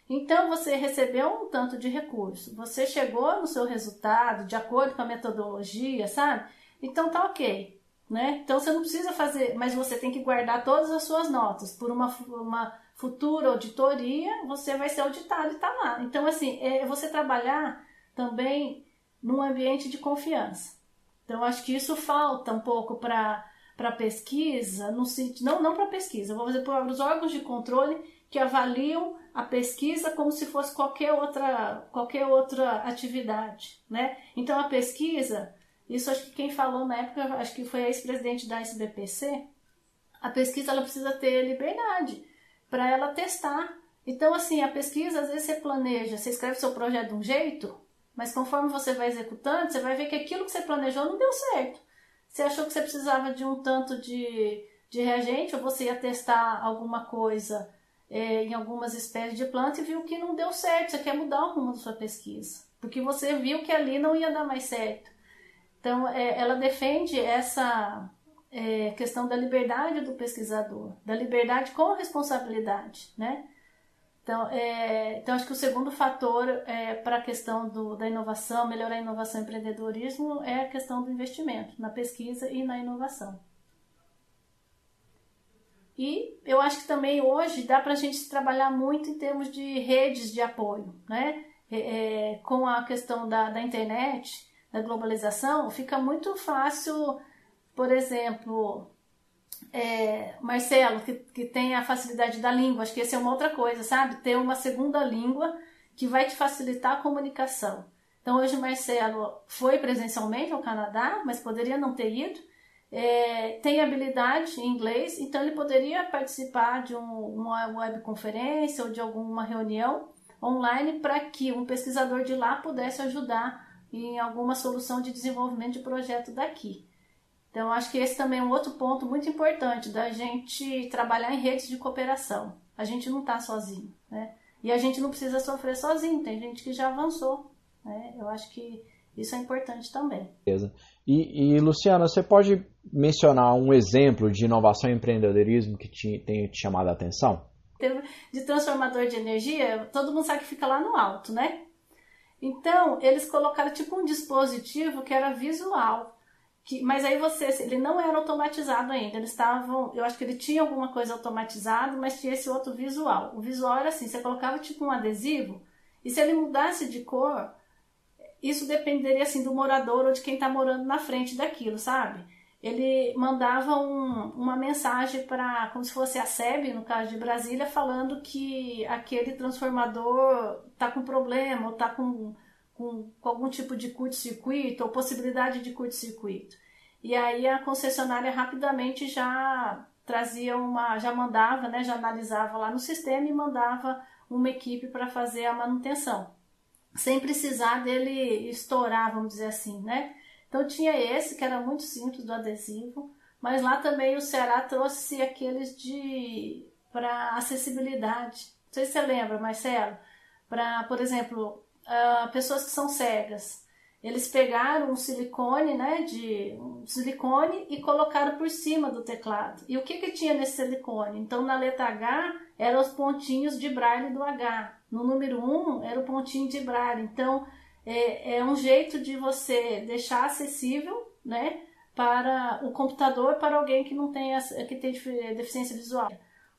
Então você recebeu um tanto de recurso, você chegou no seu resultado de acordo com a metodologia, sabe? Então tá ok. Né? Então você não precisa fazer, mas você tem que guardar todas as suas notas. Por uma, uma futura auditoria, você vai ser auditado e tá lá. Então, assim, é você trabalhar também num ambiente de confiança. Então, acho que isso falta um pouco para para pesquisa, no não, não para pesquisa, vou fazer para os órgãos de controle que avaliam a pesquisa como se fosse qualquer outra, qualquer outra atividade, né? Então a pesquisa, isso acho que quem falou na época, acho que foi a ex-presidente da SBPC, a pesquisa ela precisa ter liberdade para ela testar. Então assim, a pesquisa às vezes você planeja, você escreve seu projeto de um jeito, mas conforme você vai executando, você vai ver que aquilo que você planejou não deu certo. Você achou que você precisava de um tanto de, de reagente ou você ia testar alguma coisa é, em algumas espécies de planta e viu que não deu certo, você quer mudar o rumo da sua pesquisa, porque você viu que ali não ia dar mais certo. Então, é, ela defende essa é, questão da liberdade do pesquisador, da liberdade com responsabilidade, né? Então, é, então acho que o segundo fator é, para a questão do, da inovação, melhorar a inovação e empreendedorismo, é a questão do investimento na pesquisa e na inovação. E eu acho que também hoje dá para a gente trabalhar muito em termos de redes de apoio, né? É, é, com a questão da, da internet, da globalização, fica muito fácil, por exemplo, é, Marcelo, que, que tem a facilidade da língua, acho que essa é uma outra coisa, sabe? Ter uma segunda língua que vai te facilitar a comunicação. Então, hoje Marcelo foi presencialmente ao Canadá, mas poderia não ter ido, é, tem habilidade em inglês, então ele poderia participar de um, uma webconferência ou de alguma reunião online para que um pesquisador de lá pudesse ajudar em alguma solução de desenvolvimento de projeto daqui. Então, acho que esse também é um outro ponto muito importante da gente trabalhar em redes de cooperação. A gente não está sozinho, né? E a gente não precisa sofrer sozinho, tem gente que já avançou, né? Eu acho que isso é importante também. Beleza. E, e Luciana, você pode mencionar um exemplo de inovação e empreendedorismo que te, tenha te chamado a atenção? De transformador de energia, todo mundo sabe que fica lá no alto, né? Então, eles colocaram tipo um dispositivo que era visual. Que, mas aí você, ele não era automatizado ainda. Eles estavam, eu acho que ele tinha alguma coisa automatizado, mas tinha esse outro visual. O visual era assim: você colocava tipo um adesivo, e se ele mudasse de cor, isso dependeria assim do morador ou de quem está morando na frente daquilo, sabe? Ele mandava um, uma mensagem para, como se fosse a SEB, no caso de Brasília, falando que aquele transformador está com problema ou está com, com, com algum tipo de curto-circuito ou possibilidade de curto-circuito. E aí a concessionária rapidamente já trazia uma, já mandava, né, já analisava lá no sistema e mandava uma equipe para fazer a manutenção, sem precisar dele estourar, vamos dizer assim, né? Então tinha esse que era muito simples do adesivo, mas lá também o Ceará trouxe aqueles de para acessibilidade. Não sei se você lembra, Marcelo, para, por exemplo, uh, pessoas que são cegas. Eles pegaram um silicone, né, de um silicone e colocaram por cima do teclado. E o que que tinha nesse silicone? Então na letra H eram os pontinhos de braille do H. No número 1 era o pontinho de braille. Então é, é um jeito de você deixar acessível, né, para o computador para alguém que não tem que tem deficiência visual.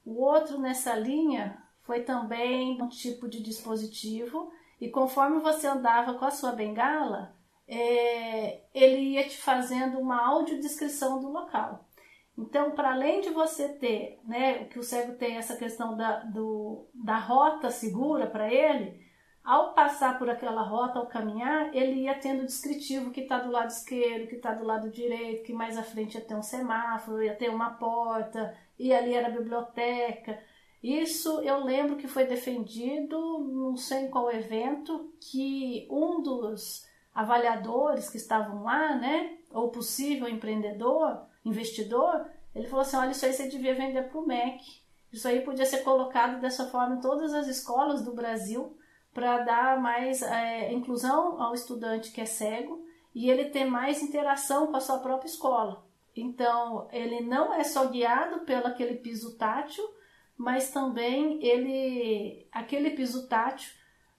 O outro nessa linha foi também um tipo de dispositivo e conforme você andava com a sua bengala, é, ele ia te fazendo uma audiodescrição do local. Então, para além de você ter, né, que o cego tem essa questão da, do, da rota segura para ele, ao passar por aquela rota, ao caminhar, ele ia tendo descritivo que está do lado esquerdo, que está do lado direito, que mais à frente ia ter um semáforo, ia ter uma porta, e ali era a biblioteca. Isso eu lembro que foi defendido, não sei em qual evento, que um dos avaliadores que estavam lá, né, ou possível empreendedor, investidor, ele falou assim: olha, isso aí você devia vender para o MEC. Isso aí podia ser colocado dessa forma em todas as escolas do Brasil para dar mais é, inclusão ao estudante que é cego e ele ter mais interação com a sua própria escola. Então, ele não é só guiado pelo aquele piso tátil, mas também ele aquele piso tátil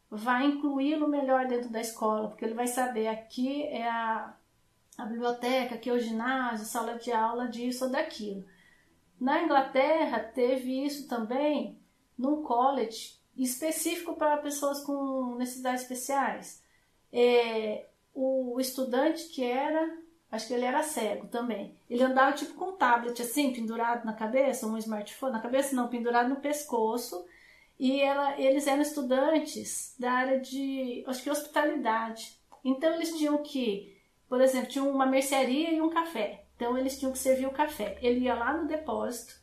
vai incluí-lo melhor dentro da escola, porque ele vai saber aqui é a, a biblioteca, aqui é o ginásio, sala de aula disso ou daquilo. Na Inglaterra teve isso também num college específico para pessoas com necessidades especiais. É, o estudante que era Acho que ele era cego também. Ele andava tipo com um tablet assim, pendurado na cabeça, um smartphone na cabeça, não, pendurado no pescoço. E ela, eles eram estudantes da área de, acho que hospitalidade. Então eles tinham que, por exemplo, tinham uma mercearia e um café. Então eles tinham que servir o café. Ele ia lá no depósito.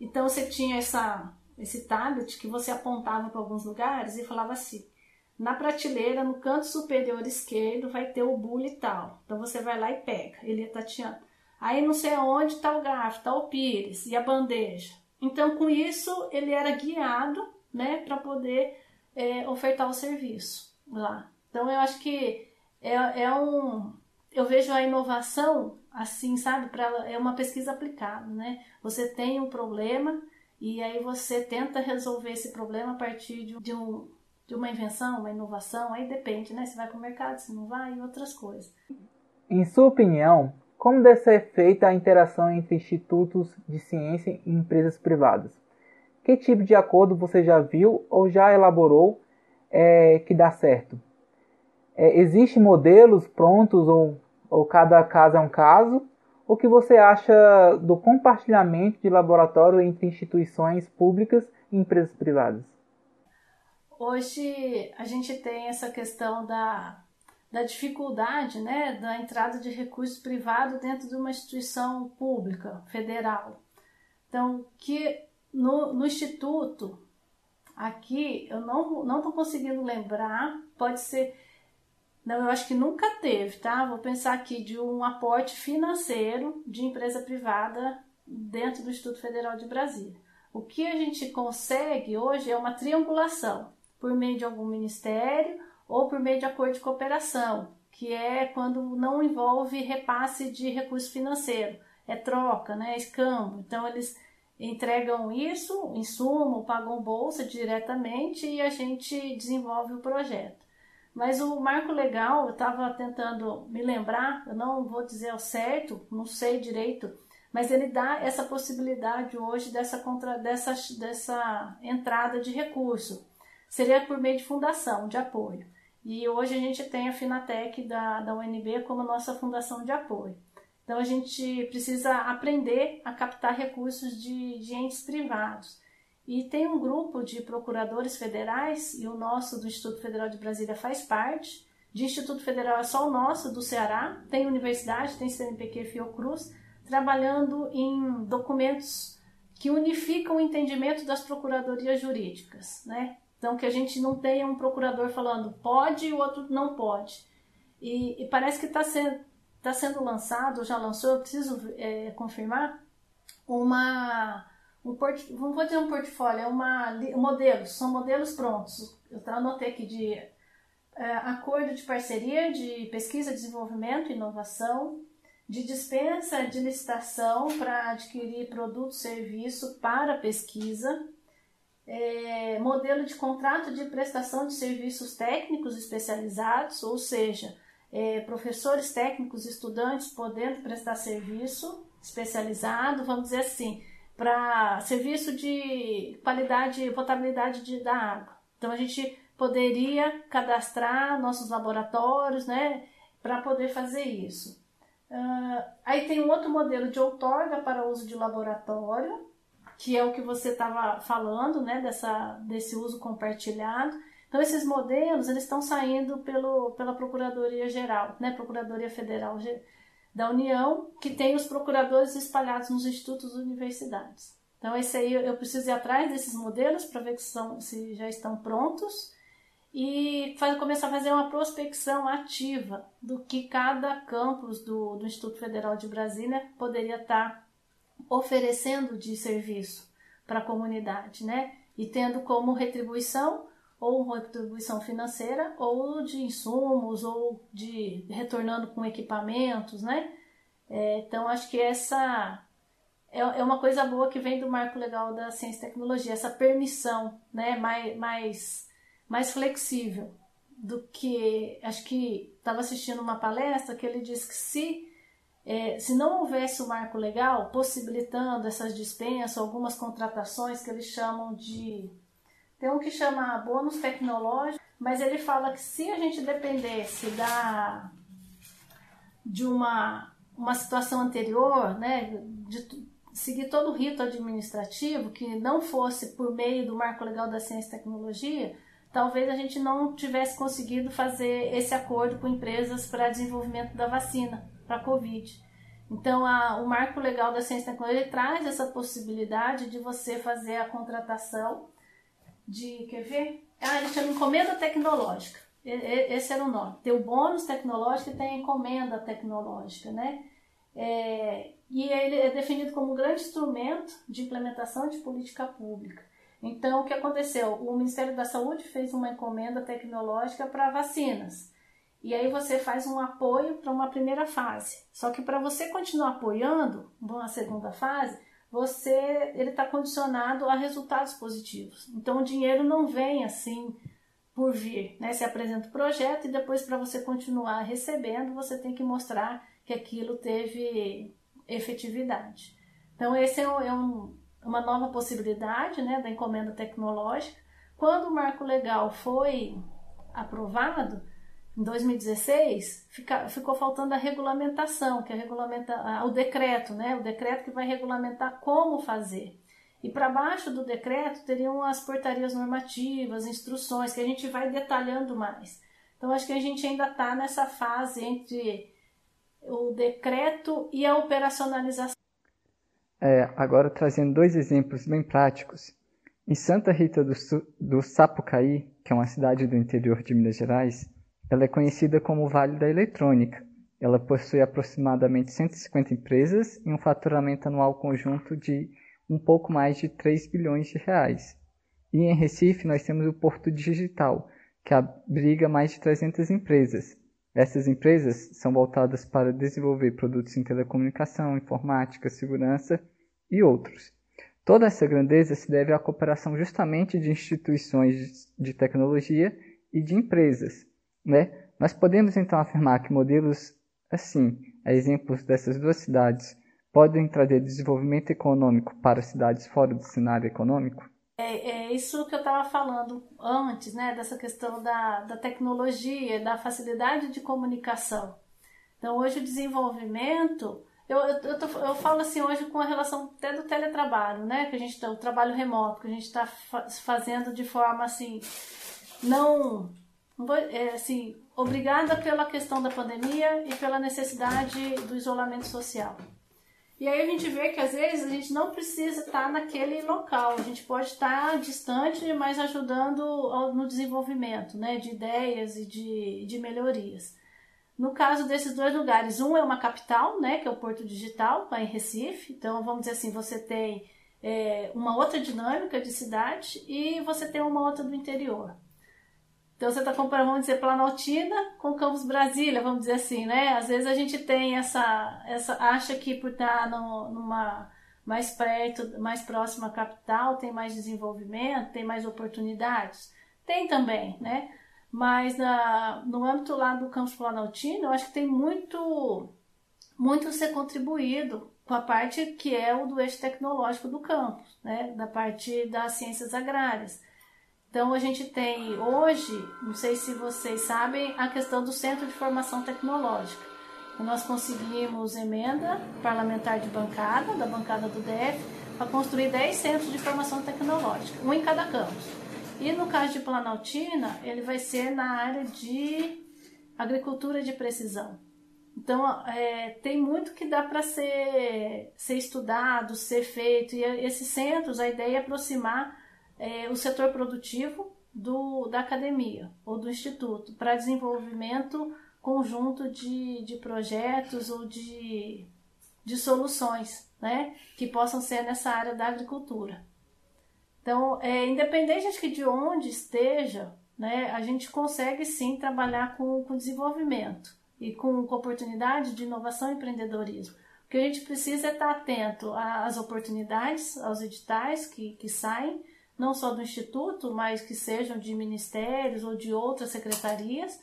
Então você tinha essa, esse tablet que você apontava para alguns lugares e falava assim: na prateleira, no canto superior esquerdo, vai ter o bule tal. Então você vai lá e pega, ele é tateando. Aí não sei onde está o garfo, está o pires e a bandeja. Então com isso ele era guiado, né, para poder é, ofertar o serviço lá. Então eu acho que é, é um, eu vejo a inovação assim, sabe, para é uma pesquisa aplicada, né? Você tem um problema e aí você tenta resolver esse problema a partir de, um de uma invenção, uma inovação, aí depende, né? Se vai para o mercado, se não vai, e outras coisas. Em sua opinião, como deve ser feita a interação entre institutos de ciência e empresas privadas? Que tipo de acordo você já viu ou já elaborou é, que dá certo? É, Existem modelos prontos ou, ou cada caso é um caso? O que você acha do compartilhamento de laboratório entre instituições públicas e empresas privadas? Hoje a gente tem essa questão da, da dificuldade né, da entrada de recursos privados dentro de uma instituição pública, federal. Então, que no, no Instituto, aqui, eu não estou conseguindo lembrar, pode ser. Não, eu acho que nunca teve, tá? Vou pensar aqui de um aporte financeiro de empresa privada dentro do Instituto Federal de Brasília. O que a gente consegue hoje é uma triangulação por meio de algum ministério ou por meio de acordo de cooperação, que é quando não envolve repasse de recurso financeiro, é troca, né, é escambo. Então eles entregam isso, insumo, pagam bolsa diretamente e a gente desenvolve o projeto. Mas o marco legal, eu estava tentando me lembrar, eu não vou dizer ao certo, não sei direito, mas ele dá essa possibilidade hoje dessa, contra, dessa, dessa entrada de recurso seria por meio de fundação, de apoio. E hoje a gente tem a Finatec da, da UNB como nossa fundação de apoio. Então a gente precisa aprender a captar recursos de, de entes privados. E tem um grupo de procuradores federais, e o nosso do Instituto Federal de Brasília faz parte. De Instituto Federal é só o nosso, do Ceará. Tem universidade, tem CNPq Fiocruz, trabalhando em documentos que unificam o entendimento das procuradorias jurídicas, né? Então, que a gente não tenha um procurador falando pode e o outro não pode. E, e parece que está sendo, tá sendo lançado, já lançou, eu preciso é, confirmar, uma. Um port, não vou dizer um portfólio, é uma, modelos, são modelos prontos. Eu anotei aqui de é, acordo de parceria de pesquisa, desenvolvimento inovação, de dispensa de licitação para adquirir produto serviço para pesquisa, é, modelo de contrato de prestação de serviços técnicos especializados, ou seja, é, professores técnicos, estudantes podendo prestar serviço especializado, vamos dizer assim, para serviço de qualidade, potabilidade de, da água. Então a gente poderia cadastrar nossos laboratórios, né, para poder fazer isso. Uh, aí tem um outro modelo de outorga para uso de laboratório, que é o que você estava falando, né, dessa, desse uso compartilhado. Então, esses modelos eles estão saindo pelo, pela Procuradoria Geral, né, Procuradoria Federal da União, que tem os procuradores espalhados nos institutos e universidades. Então, esse aí eu preciso ir atrás desses modelos para ver que são, se já estão prontos e faz, começar a fazer uma prospecção ativa do que cada campus do, do Instituto Federal de Brasília poderia estar tá oferecendo de serviço para a comunidade, né? E tendo como retribuição ou retribuição financeira ou de insumos ou de retornando com equipamentos, né? É, então acho que essa é, é uma coisa boa que vem do marco legal da ciência e tecnologia, essa permissão, né? Mais, mais mais flexível do que acho que estava assistindo uma palestra que ele disse que se é, se não houvesse o marco legal possibilitando essas dispensas, algumas contratações que eles chamam de tem um que chama bônus tecnológico, mas ele fala que se a gente dependesse da de uma uma situação anterior, né, de seguir todo o rito administrativo que não fosse por meio do marco legal da ciência e tecnologia, talvez a gente não tivesse conseguido fazer esse acordo com empresas para desenvolvimento da vacina para a Covid. Então, a, o marco legal da ciência e tecnologia traz essa possibilidade de você fazer a contratação de, quer ver? Ah, ele chama encomenda tecnológica. Esse era o nome. Tem o bônus tecnológico e tem a encomenda tecnológica, né? É, e ele é definido como um grande instrumento de implementação de política pública. Então, o que aconteceu? O Ministério da Saúde fez uma encomenda tecnológica para vacinas. E aí você faz um apoio para uma primeira fase. Só que para você continuar apoiando uma segunda fase, você ele está condicionado a resultados positivos. Então o dinheiro não vem assim por vir, né? Você apresenta o projeto e depois para você continuar recebendo, você tem que mostrar que aquilo teve efetividade. Então esse é um, é um uma nova possibilidade né, da encomenda tecnológica. Quando o marco legal foi aprovado, em 2016, fica, ficou faltando a regulamentação, que é regulamenta, o decreto, né, o decreto que vai regulamentar como fazer. E para baixo do decreto teriam as portarias normativas, instruções, que a gente vai detalhando mais. Então, acho que a gente ainda está nessa fase entre o decreto e a operacionalização. É, agora trazendo dois exemplos bem práticos. Em Santa Rita do, do Sapucaí, que é uma cidade do interior de Minas Gerais, ela é conhecida como Vale da Eletrônica. Ela possui aproximadamente 150 empresas e um faturamento anual conjunto de um pouco mais de 3 bilhões de reais. E em Recife nós temos o Porto Digital, que abriga mais de 300 empresas. Essas empresas são voltadas para desenvolver produtos em telecomunicação, informática, segurança e outros. Toda essa grandeza se deve à cooperação justamente de instituições de tecnologia e de empresas. Né? Nós podemos então afirmar que modelos assim, a exemplos dessas duas cidades, podem trazer desenvolvimento econômico para cidades fora do cenário econômico? É, é isso que eu estava falando antes, né, dessa questão da, da tecnologia, da facilidade de comunicação. Então, hoje o desenvolvimento eu, eu, eu, tô, eu, falo assim hoje com a relação até do teletrabalho, né? Que a gente tá, o trabalho remoto, que a gente está fa fazendo de forma assim, não, assim, obrigada pela questão da pandemia e pela necessidade do isolamento social. E aí a gente vê que às vezes a gente não precisa estar naquele local, a gente pode estar distante, mas ajudando no desenvolvimento né, de ideias e de, de melhorias. No caso desses dois lugares, um é uma capital, né, que é o Porto Digital, lá em Recife. Então, vamos dizer assim, você tem é, uma outra dinâmica de cidade e você tem uma outra do interior. Então você está comparando, vamos dizer, Planaltina com Campos Brasília, vamos dizer assim, né? Às vezes a gente tem essa, essa acha que por estar no, numa mais perto, mais próxima à capital, tem mais desenvolvimento, tem mais oportunidades. Tem também, né? Mas na, no âmbito lá do campus Planaltino, eu acho que tem muito, muito a ser contribuído com a parte que é o do eixo tecnológico do campus, né? Da parte das ciências agrárias. Então a gente tem hoje, não sei se vocês sabem, a questão do Centro de Formação Tecnológica. Nós conseguimos emenda parlamentar de bancada, da bancada do DF, para construir 10 centros de formação tecnológica, um em cada campus. E no caso de Planaltina, ele vai ser na área de agricultura de precisão. Então, é, tem muito que dá para ser, ser estudado, ser feito. E esses centros, a ideia é aproximar é, o setor produtivo do, da academia ou do instituto para desenvolvimento conjunto de, de projetos ou de, de soluções né, que possam ser nessa área da agricultura. Então, é, independente acho que de onde esteja, né, a gente consegue sim trabalhar com, com desenvolvimento e com, com oportunidade de inovação e empreendedorismo. O que a gente precisa é estar atento às oportunidades, aos editais que, que saem, não só do Instituto, mas que sejam de ministérios ou de outras secretarias,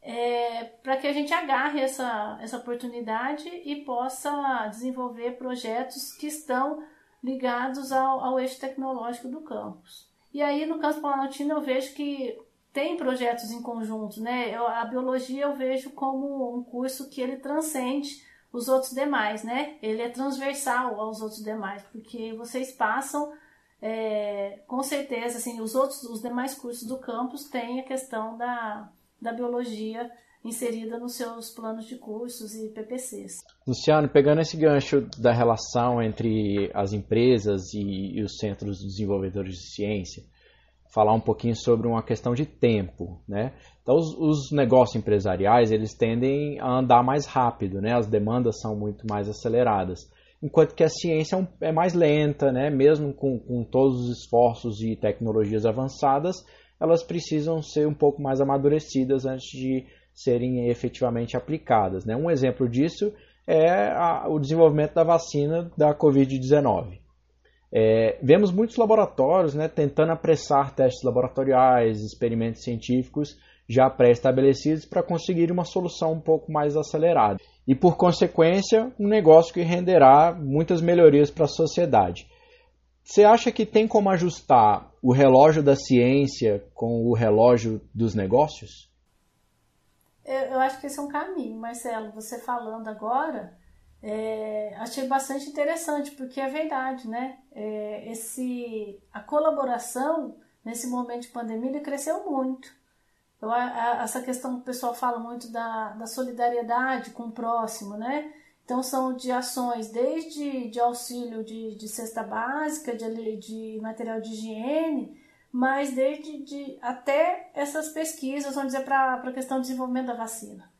é, para que a gente agarre essa, essa oportunidade e possa desenvolver projetos que estão ligados ao, ao eixo tecnológico do campus. E aí, no campus Planaltino, eu vejo que tem projetos em conjunto, né? Eu, a biologia eu vejo como um curso que ele transcende os outros demais, né? Ele é transversal aos outros demais, porque vocês passam é, com certeza, assim, os outros, os demais cursos do campus têm a questão da, da biologia inserida nos seus planos de cursos e PPCs. Luciano, pegando esse gancho da relação entre as empresas e, e os centros desenvolvedores de ciência, falar um pouquinho sobre uma questão de tempo, né? Então, os, os, negócios empresariais, eles tendem a andar mais rápido, né? As demandas são muito mais aceleradas enquanto que a ciência é, é mais lenta, né? mesmo com, com todos os esforços e tecnologias avançadas, elas precisam ser um pouco mais amadurecidas antes de serem efetivamente aplicadas. Né? Um exemplo disso é a, o desenvolvimento da vacina da Covid-19. É, vemos muitos laboratórios né, tentando apressar testes laboratoriais, experimentos científicos já pré-estabelecidos para conseguir uma solução um pouco mais acelerada e, por consequência, um negócio que renderá muitas melhorias para a sociedade. Você acha que tem como ajustar o relógio da ciência com o relógio dos negócios? Eu, acho que esse é um caminho, Marcelo. Você falando agora, é, achei bastante interessante, porque é verdade, né? É, esse, a colaboração nesse momento de pandemia cresceu muito. A, essa questão que o pessoal fala muito da, da solidariedade com o próximo, né? Então, são de ações desde de auxílio de, de cesta básica, de, de material de higiene, mas desde de, até essas pesquisas, vamos dizer, para a questão do desenvolvimento da vacina.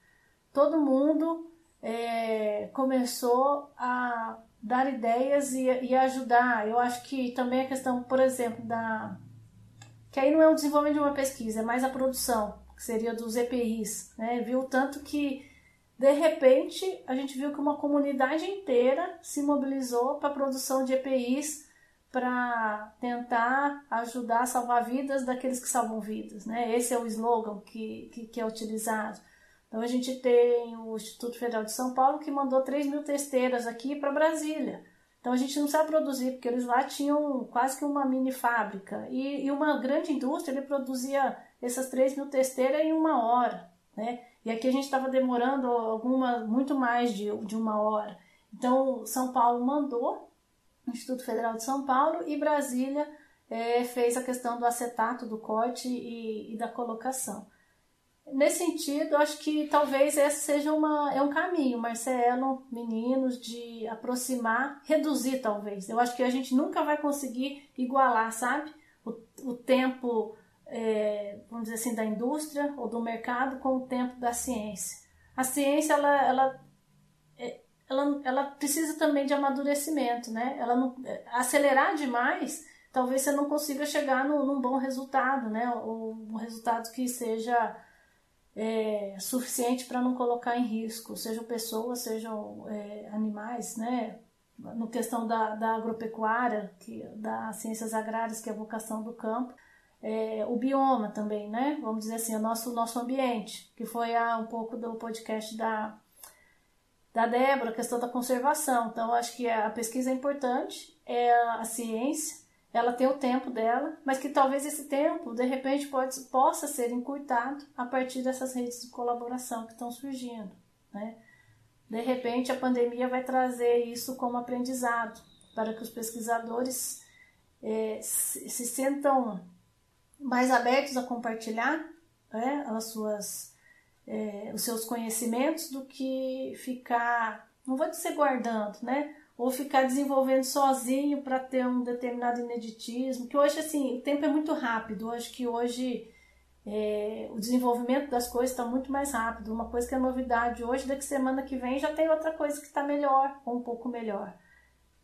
Todo mundo é, começou a dar ideias e, e ajudar. Eu acho que também a questão, por exemplo, da que aí não é o desenvolvimento de uma pesquisa, é mais a produção, que seria dos EPIs, né? Viu tanto que de repente a gente viu que uma comunidade inteira se mobilizou para a produção de EPIs para tentar ajudar a salvar vidas daqueles que salvam vidas, né? Esse é o slogan que, que, que é utilizado. Então a gente tem o Instituto Federal de São Paulo que mandou 3 mil testeiras aqui para Brasília então a gente não sabe produzir, porque eles lá tinham quase que uma mini fábrica. E, e uma grande indústria, ele produzia essas 3 mil testeiras em uma hora. Né? E aqui a gente estava demorando alguma, muito mais de, de uma hora. Então São Paulo mandou, Instituto Federal de São Paulo, e Brasília é, fez a questão do acetato, do corte e, e da colocação. Nesse sentido, acho que talvez esse seja uma, é um caminho, Marcelo, meninos, de aproximar, reduzir talvez. Eu acho que a gente nunca vai conseguir igualar, sabe? O, o tempo, é, vamos dizer assim, da indústria ou do mercado com o tempo da ciência. A ciência, ela, ela, é, ela, ela precisa também de amadurecimento, né? Ela não, é, acelerar demais, talvez você não consiga chegar no, num bom resultado, né? Ou um resultado que seja é, suficiente para não colocar em risco, sejam pessoas, sejam é, animais, né? No questão da, da agropecuária, que, das ciências agrárias, que é a vocação do campo, é, o bioma também, né? Vamos dizer assim, o nosso, nosso ambiente, que foi a, um pouco do podcast da, da Débora, a questão da conservação. Então, acho que a pesquisa é importante, é a ciência, ela tem o tempo dela, mas que talvez esse tempo, de repente, pode, possa ser encurtado a partir dessas redes de colaboração que estão surgindo. Né? De repente, a pandemia vai trazer isso como aprendizado, para que os pesquisadores é, se, sintam mais abertos a compartilhar né, as suas, é, os seus conhecimentos do que ficar, não vou dizer guardando, né? Ou ficar desenvolvendo sozinho para ter um determinado ineditismo, que hoje assim, o tempo é muito rápido, acho que hoje é, o desenvolvimento das coisas está muito mais rápido, uma coisa que é novidade hoje, daqui semana que vem já tem outra coisa que está melhor, ou um pouco melhor.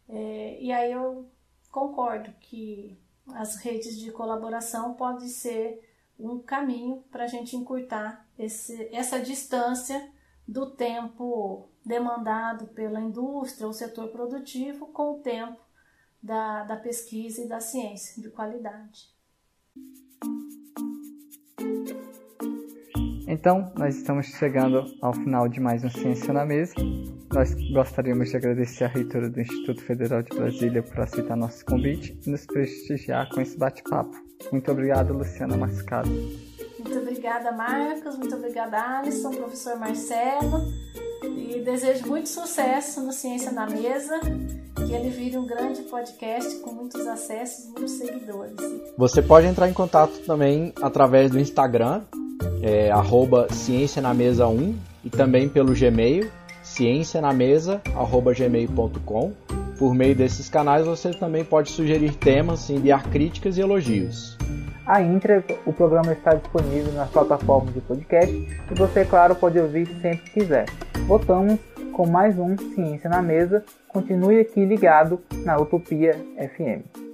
É, e aí eu concordo que as redes de colaboração podem ser um caminho para a gente encurtar esse, essa distância do tempo demandado pela indústria ou setor produtivo com o tempo da, da pesquisa e da ciência de qualidade. Então, nós estamos chegando ao final de mais um Ciência na Mesa. Nós gostaríamos de agradecer à reitora do Instituto Federal de Brasília por aceitar nosso convite e nos prestigiar com esse bate-papo. Muito obrigado, Luciana Mascado. Muito obrigada, Marcos. Muito obrigada, Alisson, professor Marcelo. E desejo muito sucesso no Ciência na Mesa, que ele vire um grande podcast com muitos acessos, muitos seguidores. Você pode entrar em contato também através do Instagram, é, arroba Ciência na Mesa 1, e também pelo Gmail, ciencianamesa.gmail.com. Por meio desses canais você também pode sugerir temas, enviar críticas e elogios. A íntegra, o programa está disponível nas plataformas de podcast e você, claro, pode ouvir sempre que quiser. Voltamos com mais um Ciência na Mesa. Continue aqui ligado na Utopia FM.